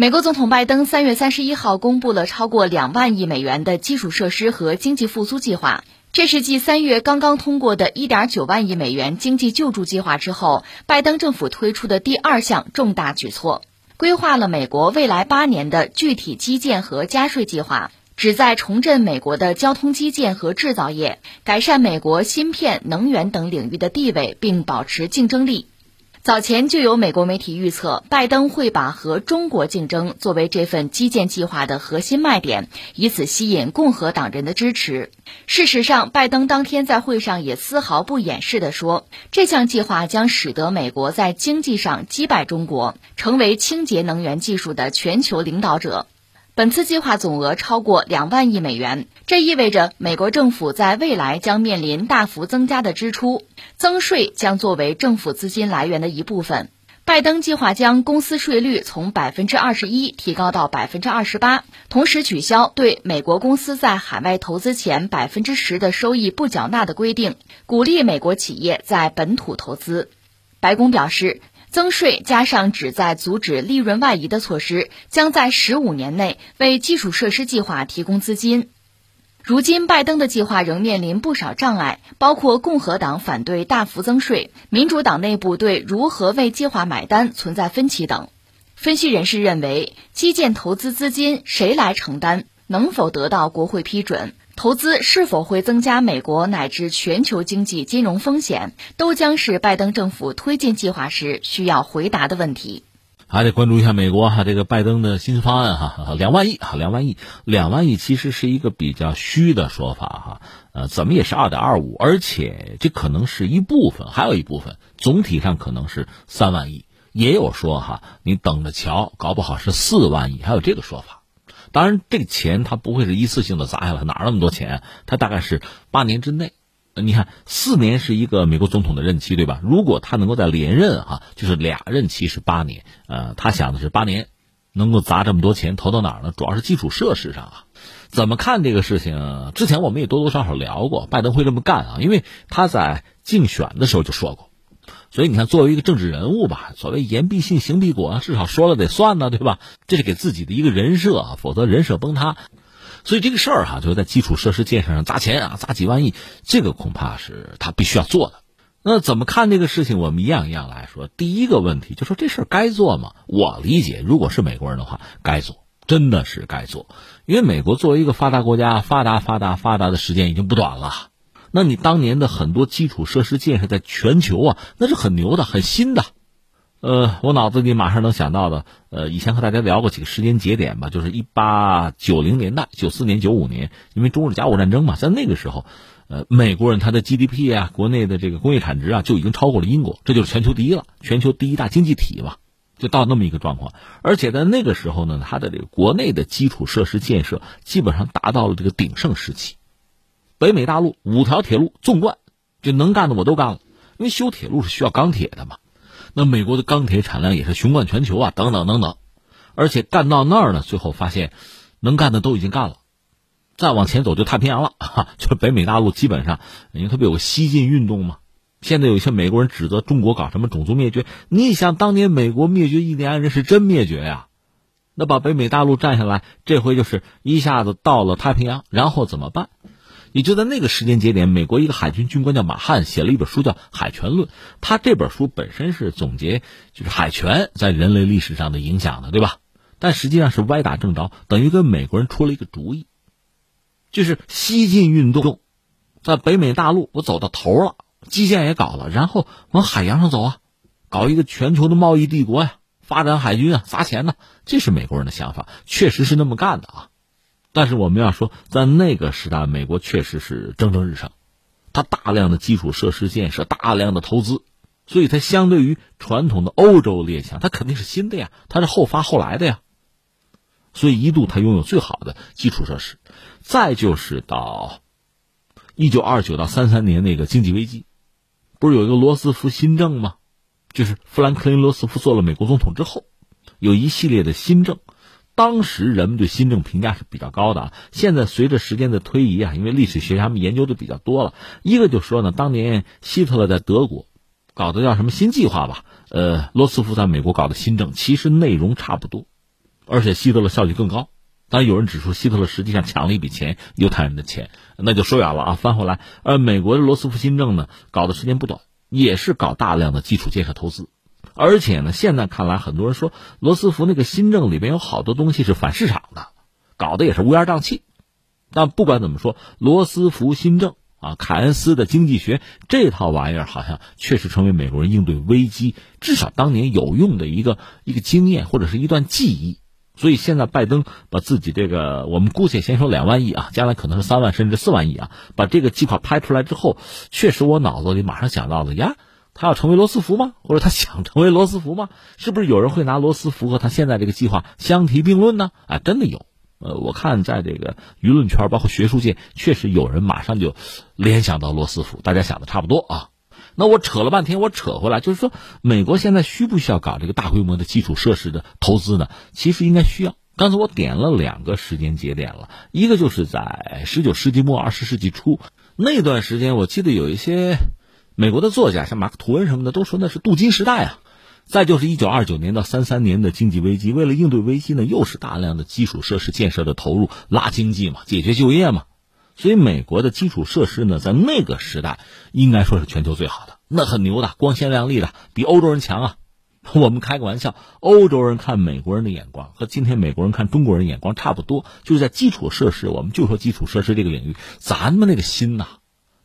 美国总统拜登三月三十一号公布了超过两万亿美元的基础设施和经济复苏计划，这是继三月刚刚通过的一点九万亿美元经济救助计划之后，拜登政府推出的第二项重大举措，规划了美国未来八年的具体基建和加税计划，旨在重振美国的交通基建和制造业，改善美国芯片、能源等领域的地位，并保持竞争力。早前就有美国媒体预测，拜登会把和中国竞争作为这份基建计划的核心卖点，以此吸引共和党人的支持。事实上，拜登当天在会上也丝毫不掩饰地说，这项计划将使得美国在经济上击败中国，成为清洁能源技术的全球领导者。本次计划总额超过两万亿美元，这意味着美国政府在未来将面临大幅增加的支出，增税将作为政府资金来源的一部分。拜登计划将公司税率从百分之二十一提高到百分之二十八，同时取消对美国公司在海外投资前百分之十的收益不缴纳的规定，鼓励美国企业在本土投资。白宫表示。增税加上旨在阻止利润外移的措施，将在十五年内为基础设施计划提供资金。如今，拜登的计划仍面临不少障碍，包括共和党反对大幅增税、民主党内部对如何为计划买单存在分歧等。分析人士认为，基建投资资金谁来承担，能否得到国会批准？投资是否会增加美国乃至全球经济金融风险，都将是拜登政府推进计划时需要回答的问题。还得关注一下美国哈，这个拜登的新方案哈，两万亿哈，两万亿，两万亿其实是一个比较虚的说法哈，呃，怎么也是二点二五，而且这可能是一部分，还有一部分，总体上可能是三万亿，也有说哈，你等着瞧，搞不好是四万亿，还有这个说法。当然，这个钱它不会是一次性的砸下来，哪那么多钱？它大概是八年之内。你看，四年是一个美国总统的任期，对吧？如果他能够在连任，哈，就是俩任期是八年。呃，他想的是八年，能够砸这么多钱投到哪儿呢？主要是基础设施上啊。怎么看这个事情？之前我们也多多少少聊过，拜登会这么干啊，因为他在竞选的时候就说过。所以你看，作为一个政治人物吧，所谓言必信，行必果，至少说了得算呢，对吧？这是给自己的一个人设啊，否则人设崩塌。所以这个事儿哈，就是在基础设施建设上砸钱啊，砸几万亿，这个恐怕是他必须要做的。那怎么看这个事情？我们一样一样来说。第一个问题就说这事儿该做吗？我理解，如果是美国人的话，该做，真的是该做，因为美国作为一个发达国家，发达发达发达的时间已经不短了。那你当年的很多基础设施建设在全球啊，那是很牛的、很新的。呃，我脑子里马上能想到的，呃，以前和大家聊过几个时间节点吧，就是一八九零年代、九四年、九五年，因为中日甲午战争嘛，在那个时候，呃，美国人他的 GDP 啊，国内的这个工业产值啊，就已经超过了英国，这就是全球第一了，全球第一大经济体嘛，就到那么一个状况。而且在那个时候呢，它的这个国内的基础设施建设基本上达到了这个鼎盛时期。北美大陆五条铁路纵贯，就能干的我都干了。因为修铁路是需要钢铁的嘛，那美国的钢铁产量也是雄冠全球啊，等等等等。而且干到那儿呢，最后发现能干的都已经干了，再往前走就太平洋了，就北美大陆基本上，因为它不有个西进运动嘛。现在有一些美国人指责中国搞什么种族灭绝，你想当年美国灭绝印第安人是真灭绝呀？那把北美大陆占下来，这回就是一下子到了太平洋，然后怎么办？也就在那个时间节点，美国一个海军军官叫马汉写了一本书叫《海权论》。他这本书本身是总结就是海权在人类历史上的影响的，对吧？但实际上是歪打正着，等于跟美国人出了一个主意，就是西进运动，在北美大陆我走到头了，基建也搞了，然后往海洋上走啊，搞一个全球的贸易帝国呀，发展海军啊，砸钱呢，这是美国人的想法，确实是那么干的啊。但是我们要说，在那个时代，美国确实是蒸蒸日上，它大量的基础设施建设，大量的投资，所以它相对于传统的欧洲列强，它肯定是新的呀，它是后发后来的呀。所以一度它拥有最好的基础设施。再就是到一九二九到三三年那个经济危机，不是有一个罗斯福新政吗？就是富兰克林·罗斯福做了美国总统之后，有一系列的新政。当时人们对新政评价是比较高的啊。现在随着时间的推移啊，因为历史学家们研究的比较多了，一个就说呢，当年希特勒在德国搞的叫什么新计划吧？呃，罗斯福在美国搞的新政其实内容差不多，而且希特勒效率更高。当然，有人指出希特勒实际上抢了一笔钱，犹太人的钱，那就说远了啊。翻回来，呃，美国的罗斯福新政呢，搞的时间不短，也是搞大量的基础建设投资，而且呢，现在看来，很多人说罗斯福那个新政里边有好多东西是反市场的，搞得也是乌烟瘴气。但不管怎么说，罗斯福新政啊，凯恩斯的经济学这套玩意儿，好像确实成为美国人应对危机至少当年有用的一个一个经验或者是一段记忆。所以现在拜登把自己这个，我们姑且先说两万亿啊，将来可能是三万甚至四万亿啊，把这个计划拍出来之后，确实我脑子里马上想到了呀，他要成为罗斯福吗？或者他想成为罗斯福吗？是不是有人会拿罗斯福和他现在这个计划相提并论呢？啊，真的有。呃，我看在这个舆论圈，包括学术界，确实有人马上就联想到罗斯福。大家想的差不多啊。那我扯了半天，我扯回来就是说，美国现在需不需要搞这个大规模的基础设施的投资呢？其实应该需要。刚才我点了两个时间节点了，一个就是在十九世纪末二十世纪初那段时间，我记得有一些美国的作家，像马克吐温什么的，都说那是镀金时代啊。再就是一九二九年到三三年的经济危机，为了应对危机呢，又是大量的基础设施建设的投入，拉经济嘛，解决就业嘛。所以美国的基础设施呢，在那个时代应该说是全球最好的，那很牛的，光鲜亮丽的，比欧洲人强啊。我们开个玩笑，欧洲人看美国人的眼光和今天美国人看中国人眼光差不多，就是在基础设施，我们就说基础设施这个领域，咱们那个心呐，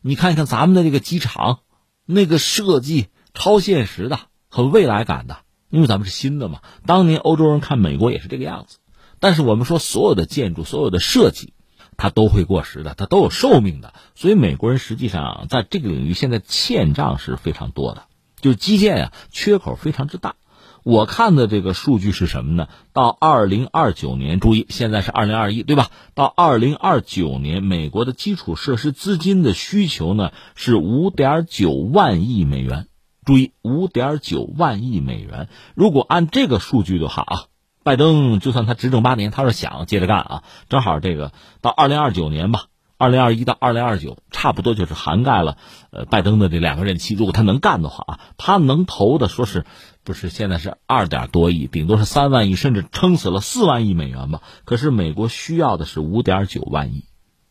你看一看咱们的这个机场，那个设计超现实的。和未来感的，因为咱们是新的嘛。当年欧洲人看美国也是这个样子，但是我们说所有的建筑、所有的设计，它都会过时的，它都有寿命的。所以美国人实际上在这个领域现在欠账是非常多的，就是基建呀缺口非常之大。我看的这个数据是什么呢？到二零二九年，注意现在是二零二一，对吧？到二零二九年，美国的基础设施资金的需求呢是五点九万亿美元。注意，五点九万亿美元。如果按这个数据的话啊，拜登就算他执政八年，他是想接着干啊，正好这个到二零二九年吧，二零二一到二零二九，差不多就是涵盖了呃拜登的这两个任期。如果他能干的话啊，他能投的说是不是现在是二点多亿，顶多是三万亿，甚至撑死了四万亿美元吧。可是美国需要的是五点九万亿，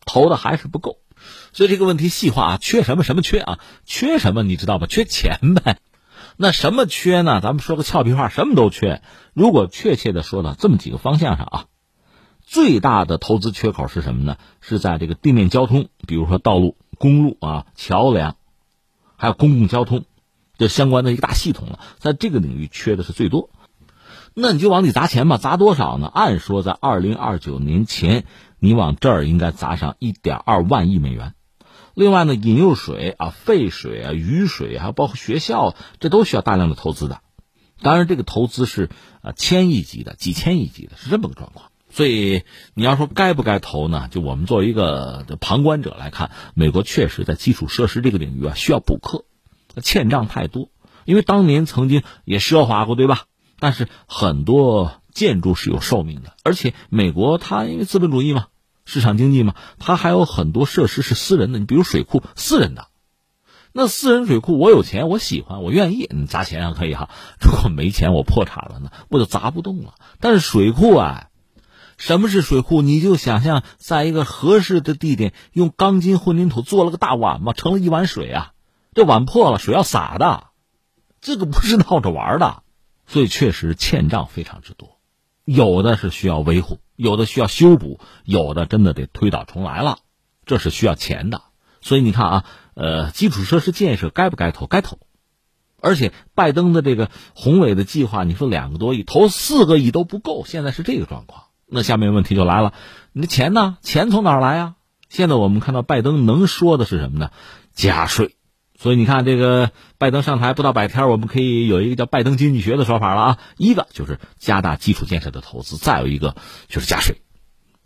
投的还是不够。所以这个问题细化啊，缺什么什么缺啊？缺什么你知道吧？缺钱呗。那什么缺呢？咱们说个俏皮话，什么都缺。如果确切的说呢，这么几个方向上啊，最大的投资缺口是什么呢？是在这个地面交通，比如说道路、公路啊、桥梁，还有公共交通，这相关的一个大系统了，在这个领域缺的是最多。那你就往里砸钱吧，砸多少呢？按说在二零二九年前。你往这儿应该砸上一点二万亿美元，另外呢，饮用水啊、废水啊、雨水还有包括学校，这都需要大量的投资的。当然，这个投资是啊千亿级的、几千亿级的，是这么个状况。所以你要说该不该投呢？就我们作为一个旁观者来看，美国确实在基础设施这个领域啊需要补课，欠账太多。因为当年曾经也奢华过，对吧？但是很多建筑是有寿命的，而且美国它因为资本主义嘛。市场经济嘛，它还有很多设施是私人的，你比如水库，私人的。那私人水库，我有钱，我喜欢，我愿意，你砸钱啊可以哈。如果没钱，我破产了呢，我就砸不动了。但是水库啊，什么是水库？你就想象在一个合适的地点，用钢筋混凝土做了个大碗嘛，盛了一碗水啊，这碗破了，水要洒的，这个不是闹着玩的，所以确实欠账非常之多，有的是需要维护。有的需要修补，有的真的得推倒重来了，这是需要钱的。所以你看啊，呃，基础设施建设该不该投？该投。而且拜登的这个宏伟的计划，你说两个多亿，投四个亿都不够，现在是这个状况。那下面问题就来了，你的钱呢？钱从哪儿来啊？现在我们看到拜登能说的是什么呢？加税。所以你看，这个拜登上台不到百天，我们可以有一个叫拜登经济学的说法了啊。一个就是加大基础建设的投资，再有一个就是加税。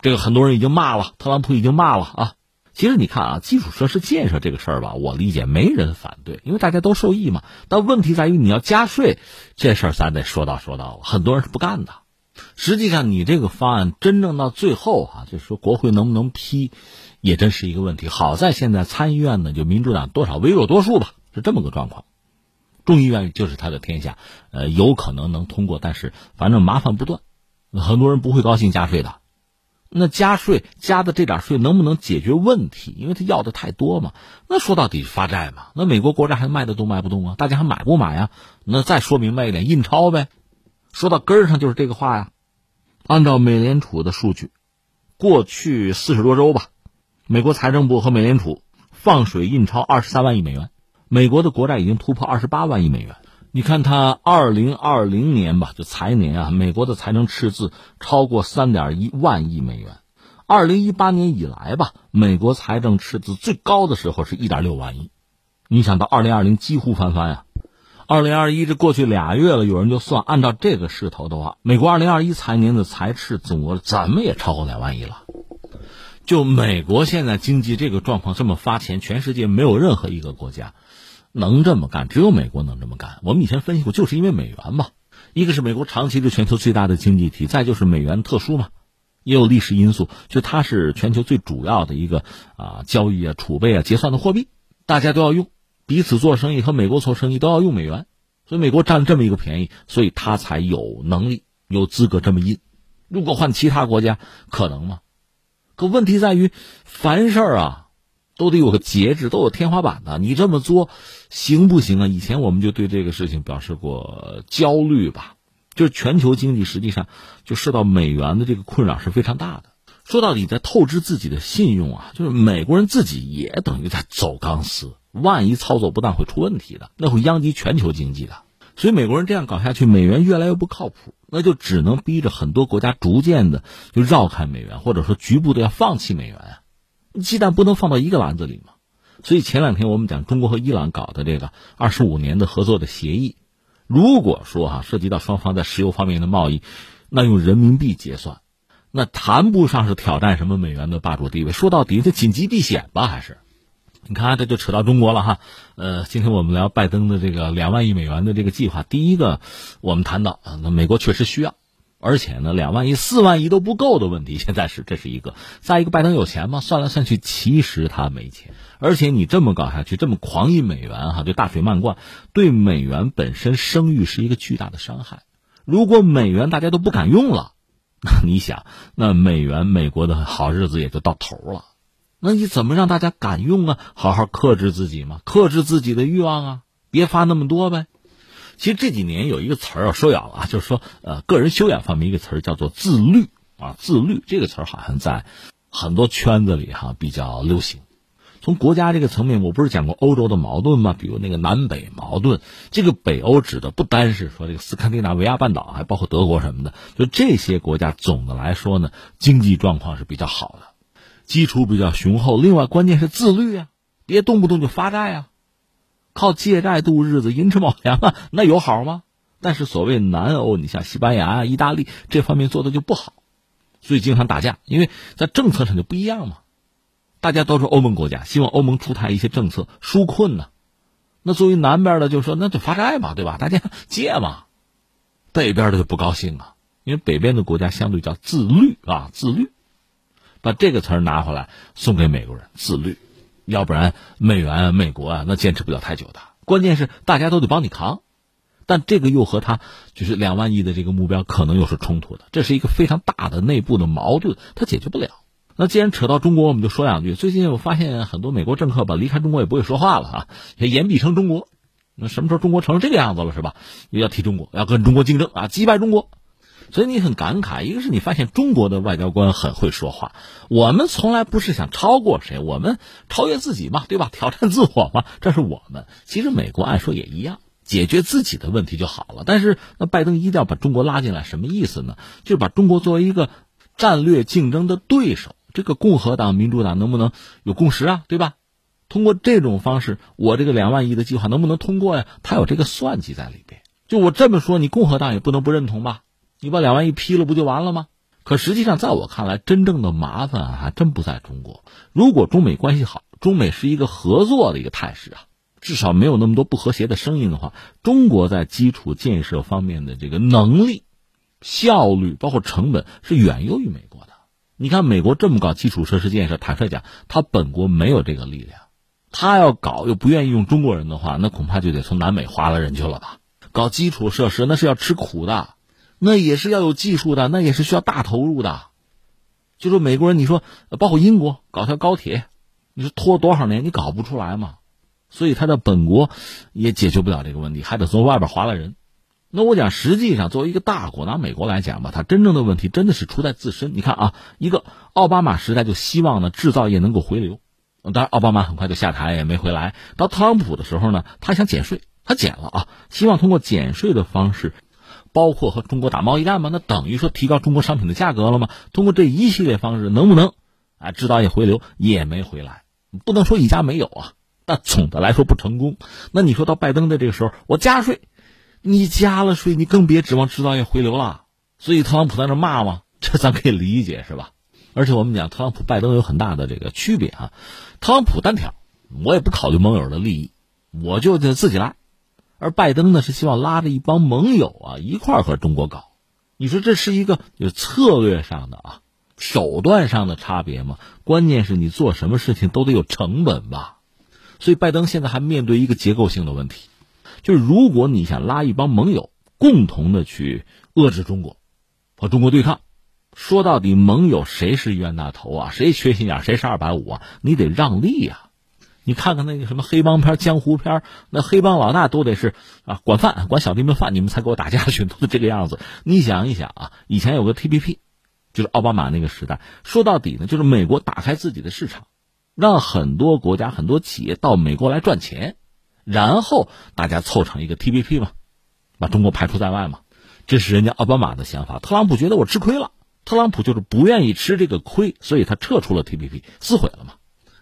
这个很多人已经骂了，特朗普已经骂了啊。其实你看啊，基础设施建设这个事儿吧，我理解没人反对，因为大家都受益嘛。但问题在于你要加税，这事儿咱得说到说到了，很多人是不干的。实际上，你这个方案真正到最后哈，就是说国会能不能批？也真是一个问题。好在现在参议院呢，就民主党多少微弱多数吧，是这么个状况。众议院就是他的天下，呃，有可能能通过，但是反正麻烦不断。很多人不会高兴加税的。那加税加的这点税能不能解决问题？因为他要的太多嘛。那说到底发债嘛。那美国国债还卖得动卖不动啊？大家还买不买呀？那再说明白一点，印钞呗。说到根儿上就是这个话呀。按照美联储的数据，过去四十多周吧，美国财政部和美联储放水印钞二十三万亿美元，美国的国债已经突破二十八万亿美元。你看，它二零二零年吧，就财年啊，美国的财政赤字超过三点一万亿美元。二零一八年以来吧，美国财政赤字最高的时候是一点六万亿。你想到二零二零几乎翻番呀，二零二一这过去俩月了，有人就算，按照这个势头的话，美国二零二一财年的财赤总额怎么也超过两万亿了。就美国现在经济这个状况这么发钱，全世界没有任何一个国家。能这么干，只有美国能这么干。我们以前分析过，就是因为美元嘛，一个是美国长期是全球最大的经济体，再就是美元特殊嘛，也有历史因素，就它是全球最主要的一个啊交易啊储备啊结算的货币，大家都要用，彼此做生意和美国做生意都要用美元，所以美国占这么一个便宜，所以他才有能力有资格这么印。如果换其他国家，可能吗？可问题在于，凡事啊。都得有个节制，都有天花板的。你这么做行不行啊？以前我们就对这个事情表示过焦虑吧。就是全球经济实际上就受到美元的这个困扰是非常大的。说到底，在透支自己的信用啊，就是美国人自己也等于在走钢丝。万一操作不当会出问题的，那会殃及全球经济的。所以美国人这样搞下去，美元越来越不靠谱，那就只能逼着很多国家逐渐的就绕开美元，或者说局部的要放弃美元啊。鸡蛋不能放到一个篮子里嘛，所以前两天我们讲中国和伊朗搞的这个二十五年的合作的协议，如果说哈涉及到双方在石油方面的贸易，那用人民币结算，那谈不上是挑战什么美元的霸主地位。说到底，这紧急避险吧，还是？你看这就扯到中国了哈。呃，今天我们聊拜登的这个两万亿美元的这个计划，第一个我们谈到啊，那美国确实需要。而且呢，两万亿、四万亿都不够的问题，现在是这是一个。再一个，拜登有钱吗？算来算去，其实他没钱。而且你这么搞下去，这么狂印美元，哈，就大水漫灌，对美元本身声誉是一个巨大的伤害。如果美元大家都不敢用了，那你想，那美元美国的好日子也就到头了。那你怎么让大家敢用啊？好好克制自己嘛，克制自己的欲望啊，别发那么多呗。其实这几年有一个词儿要说了，就是说，呃，个人修养方面一个词儿叫做自律啊，自律这个词儿好像在很多圈子里哈比较流行。从国家这个层面，我不是讲过欧洲的矛盾吗？比如那个南北矛盾，这个北欧指的不单是说这个斯堪的纳维亚半岛，还包括德国什么的。就这些国家总的来说呢，经济状况是比较好的，基础比较雄厚。另外，关键是自律啊，别动不动就发债啊。靠借债度日子，寅吃卯粮啊，那有好吗？但是所谓南欧，你像西班牙啊、意大利这方面做的就不好，所以经常打架，因为在政策上就不一样嘛。大家都是欧盟国家，希望欧盟出台一些政策纾困呢。那作为南边的就说那就发债嘛，对吧？大家借嘛。北边的就不高兴啊，因为北边的国家相对叫自律啊，自律。把这个词儿拿回来送给美国人，自律。要不然，美元、美国啊，那坚持不了太久的。关键是大家都得帮你扛，但这个又和他就是两万亿的这个目标可能又是冲突的，这是一个非常大的内部的矛盾，他解决不了。那既然扯到中国，我们就说两句。最近我发现很多美国政客吧，离开中国也不会说话了啊，言必称中国。那什么时候中国成这个样子了，是吧？又要提中国，要跟中国竞争啊，击败中国。所以你很感慨，一个是你发现中国的外交官很会说话，我们从来不是想超过谁，我们超越自己嘛，对吧？挑战自我嘛，这是我们。其实美国按说也一样，解决自己的问题就好了。但是那拜登一定要把中国拉进来，什么意思呢？就是把中国作为一个战略竞争的对手。这个共和党、民主党能不能有共识啊？对吧？通过这种方式，我这个两万亿的计划能不能通过呀？他有这个算计在里边。就我这么说，你共和党也不能不认同吧？你把两万亿批了不就完了吗？可实际上，在我看来，真正的麻烦还真不在中国。如果中美关系好，中美是一个合作的一个态势啊，至少没有那么多不和谐的声音的话，中国在基础建设方面的这个能力、效率，包括成本，是远优于美国的。你看，美国这么搞基础设施建设，坦率讲，他本国没有这个力量。他要搞又不愿意用中国人的话，那恐怕就得从南美划拉人去了吧？搞基础设施那是要吃苦的。那也是要有技术的，那也是需要大投入的。就说美国人，你说包括英国搞条高铁，你说拖多少年，你搞不出来嘛？所以他的本国也解决不了这个问题，还得从外边划来人。那我讲，实际上作为一个大国，拿美国来讲吧，它真正的问题真的是出在自身。你看啊，一个奥巴马时代就希望呢制造业能够回流，当然奥巴马很快就下台也没回来。到特朗普的时候呢，他想减税，他减了啊，希望通过减税的方式。包括和中国打贸易战吗？那等于说提高中国商品的价格了吗？通过这一系列方式，能不能啊制造业回流也没回来？不能说一家没有啊。那总的来说不成功。那你说到拜登的这个时候，我加税，你加了税，你更别指望制造业回流了。所以特朗普在那骂嘛，这咱可以理解是吧？而且我们讲特朗普、拜登有很大的这个区别啊。特朗普单挑，我也不考虑盟友的利益，我就得自己来。而拜登呢，是希望拉着一帮盟友啊一块儿和中国搞，你说这是一个有策略上的啊手段上的差别吗？关键是你做什么事情都得有成本吧，所以拜登现在还面对一个结构性的问题，就是如果你想拉一帮盟友共同的去遏制中国，和中国对抗，说到底盟友谁是冤大头啊？谁缺心眼？谁是二百五啊？你得让利呀。你看看那个什么黑帮片、江湖片，那黑帮老大都得是啊，管饭管小弟们饭，你们才给我打架去，都是这个样子。你想一想啊，以前有个 TPP，就是奥巴马那个时代，说到底呢，就是美国打开自己的市场，让很多国家、很多企业到美国来赚钱，然后大家凑成一个 TPP 嘛，把中国排除在外嘛。这是人家奥巴马的想法。特朗普觉得我吃亏了，特朗普就是不愿意吃这个亏，所以他撤出了 TPP，撕毁了嘛。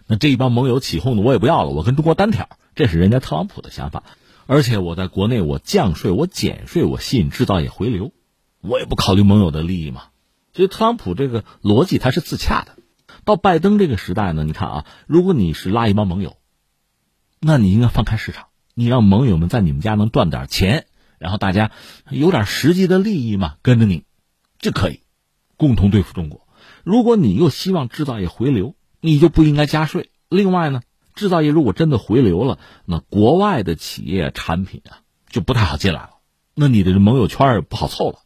那这一帮盟友起哄的，我也不要了，我跟中国单挑，这是人家特朗普的想法。而且我在国内，我降税，我减税，我吸引制造业回流，我也不考虑盟友的利益嘛。所以特朗普这个逻辑他是自洽的。到拜登这个时代呢，你看啊，如果你是拉一帮盟友，那你应该放开市场，你让盟友们在你们家能赚点钱，然后大家有点实际的利益嘛，跟着你，这可以共同对付中国。如果你又希望制造业回流，你就不应该加税。另外呢，制造业如果真的回流了，那国外的企业产品啊就不太好进来了。那你的盟友圈也不好凑了。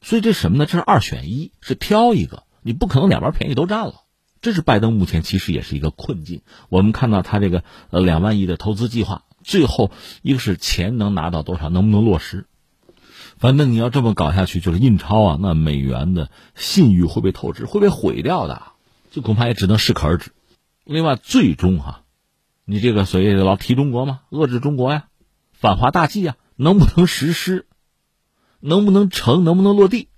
所以这什么呢？这是二选一，是挑一个。你不可能两边便宜都占了。这是拜登目前其实也是一个困境。我们看到他这个呃两万亿的投资计划，最后一个是钱能拿到多少，能不能落实？反正你要这么搞下去，就是印钞啊，那美元的信誉会被透支，会被毁掉的。就恐怕也只能适可而止。另外，最终哈，你这个所谓的老提中国嘛，遏制中国呀，反华大计呀，能不能实施，能不能成，能不能落地，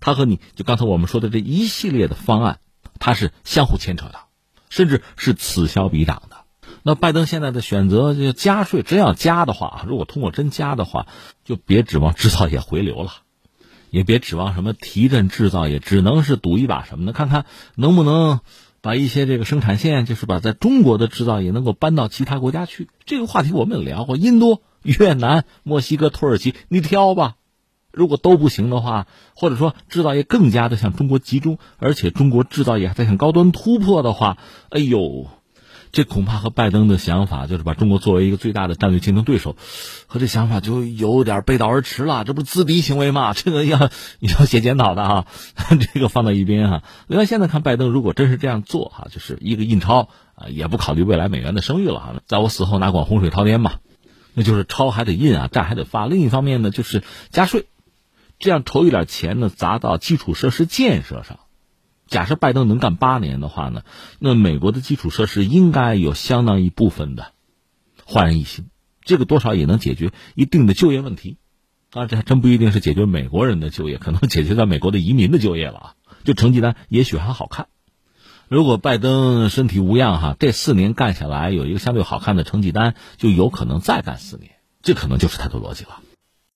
它和你就刚才我们说的这一系列的方案，它是相互牵扯的，甚至是此消彼长的。那拜登现在的选择就加税，真要加的话，如果通过真加的话，就别指望制造业回流了。也别指望什么提振制造业，只能是赌一把什么呢？看看能不能把一些这个生产线，就是把在中国的制造业能够搬到其他国家去。这个话题我们也聊过，印度、越南、墨西哥、土耳其，你挑吧。如果都不行的话，或者说制造业更加的向中国集中，而且中国制造业还在向高端突破的话，哎呦。这恐怕和拜登的想法，就是把中国作为一个最大的战略竞争对手，和这想法就有点背道而驰了。这不是自敌行为吗？这个要 你要写检讨的哈，这个放到一边哈。另外，现在看拜登如果真是这样做哈，就是一个印钞啊，也不考虑未来美元的声誉了哈，在我死后哪管洪水滔天嘛？那就是钞还得印啊，债还得发。另一方面呢，就是加税，这样筹一点钱呢，砸到基础设施建设上。假设拜登能干八年的话呢，那美国的基础设施应该有相当一部分的焕然一新，这个多少也能解决一定的就业问题。啊，这还真不一定是解决美国人的就业，可能解决在美国的移民的就业了啊。就成绩单也许还好看。如果拜登身体无恙哈，这四年干下来有一个相对好看的成绩单，就有可能再干四年，这可能就是他的逻辑了。